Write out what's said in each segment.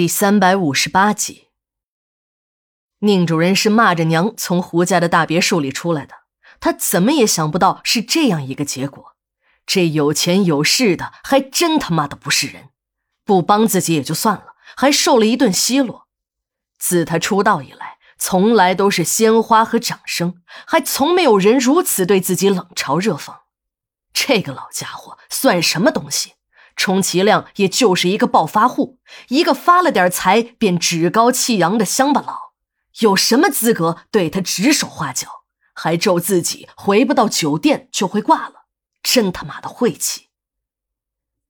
第三百五十八集，宁主任是骂着娘从胡家的大别墅里出来的，他怎么也想不到是这样一个结果。这有钱有势的还真他妈的不是人，不帮自己也就算了，还受了一顿奚落。自他出道以来，从来都是鲜花和掌声，还从没有人如此对自己冷嘲热讽。这个老家伙算什么东西？充其量也就是一个暴发户，一个发了点财便趾高气扬的乡巴佬，有什么资格对他指手画脚？还咒自己回不到酒店就会挂了，真他妈的晦气！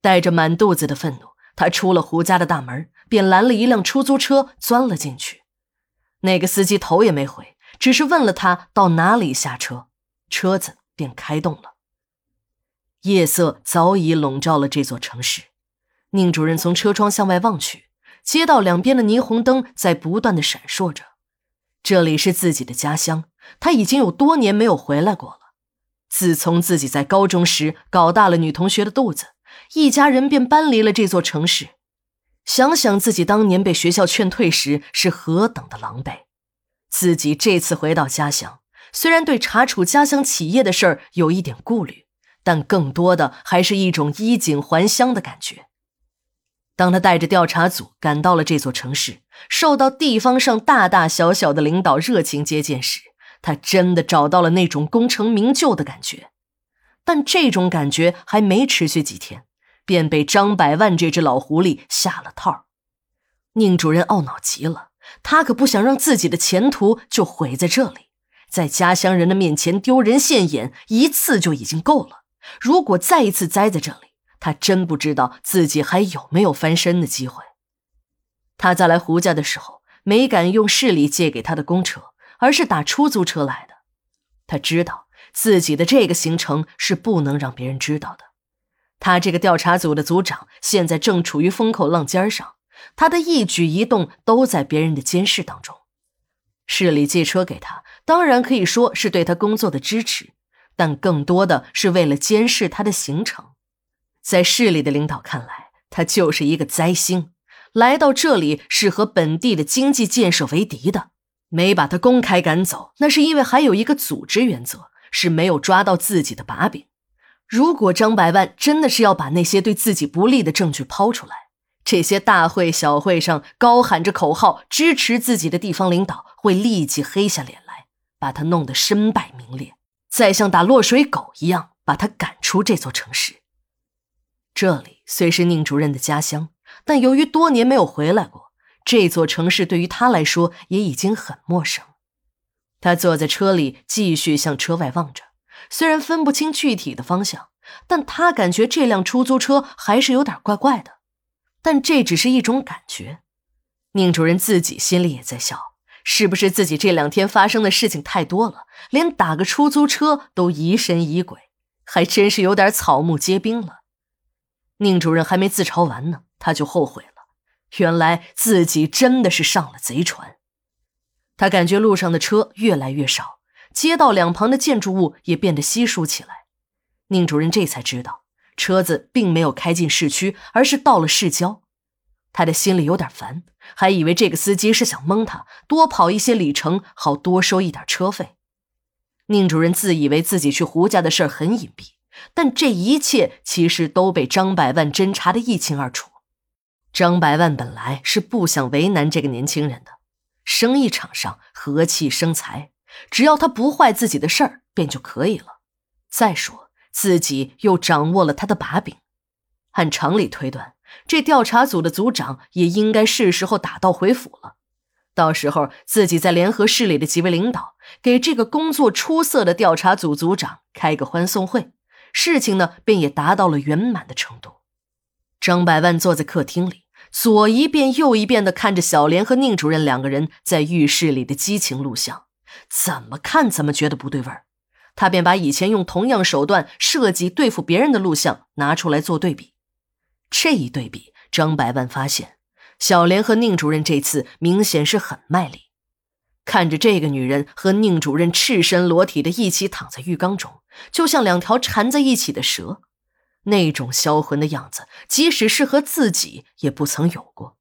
带着满肚子的愤怒，他出了胡家的大门，便拦了一辆出租车钻了进去。那个司机头也没回，只是问了他到哪里下车，车子便开动了。夜色早已笼罩了这座城市，宁主任从车窗向外望去，街道两边的霓虹灯在不断的闪烁着。这里是自己的家乡，他已经有多年没有回来过了。自从自己在高中时搞大了女同学的肚子，一家人便搬离了这座城市。想想自己当年被学校劝退时是何等的狼狈，自己这次回到家乡，虽然对查处家乡企业的事儿有一点顾虑。但更多的还是一种衣锦还乡的感觉。当他带着调查组赶到了这座城市，受到地方上大大小小的领导热情接见时，他真的找到了那种功成名就的感觉。但这种感觉还没持续几天，便被张百万这只老狐狸下了套。宁主任懊恼极了，他可不想让自己的前途就毁在这里，在家乡人的面前丢人现眼一次就已经够了。如果再一次栽在这里，他真不知道自己还有没有翻身的机会。他在来胡家的时候，没敢用市里借给他的公车，而是打出租车来的。他知道自己的这个行程是不能让别人知道的。他这个调查组的组长现在正处于风口浪尖上，他的一举一动都在别人的监视当中。市里借车给他，当然可以说是对他工作的支持。但更多的是为了监视他的行程，在市里的领导看来，他就是一个灾星，来到这里是和本地的经济建设为敌的。没把他公开赶走，那是因为还有一个组织原则，是没有抓到自己的把柄。如果张百万真的是要把那些对自己不利的证据抛出来，这些大会小会上高喊着口号支持自己的地方领导会立即黑下脸来，把他弄得身败名裂。再像打落水狗一样把他赶出这座城市。这里虽是宁主任的家乡，但由于多年没有回来过，这座城市对于他来说也已经很陌生。他坐在车里，继续向车外望着。虽然分不清具体的方向，但他感觉这辆出租车还是有点怪怪的。但这只是一种感觉。宁主任自己心里也在笑。是不是自己这两天发生的事情太多了，连打个出租车都疑神疑鬼，还真是有点草木皆兵了。宁主任还没自嘲完呢，他就后悔了。原来自己真的是上了贼船。他感觉路上的车越来越少，街道两旁的建筑物也变得稀疏起来。宁主任这才知道，车子并没有开进市区，而是到了市郊。他的心里有点烦，还以为这个司机是想蒙他，多跑一些里程，好多收一点车费。宁主任自以为自己去胡家的事很隐蔽，但这一切其实都被张百万侦查的一清二楚。张百万本来是不想为难这个年轻人的，生意场上和气生财，只要他不坏自己的事儿便就可以了。再说自己又掌握了他的把柄，按常理推断。这调查组的组长也应该是时候打道回府了。到时候自己再联合市里的几位领导，给这个工作出色的调查组组长开个欢送会，事情呢便也达到了圆满的程度。张百万坐在客厅里，左一遍右一遍地看着小莲和宁主任两个人在浴室里的激情录像，怎么看怎么觉得不对味儿。他便把以前用同样手段设计对付别人的录像拿出来做对比。这一对比，张百万发现，小莲和宁主任这次明显是很卖力。看着这个女人和宁主任赤身裸体的一起躺在浴缸中，就像两条缠在一起的蛇，那种销魂的样子，即使是和自己也不曾有过。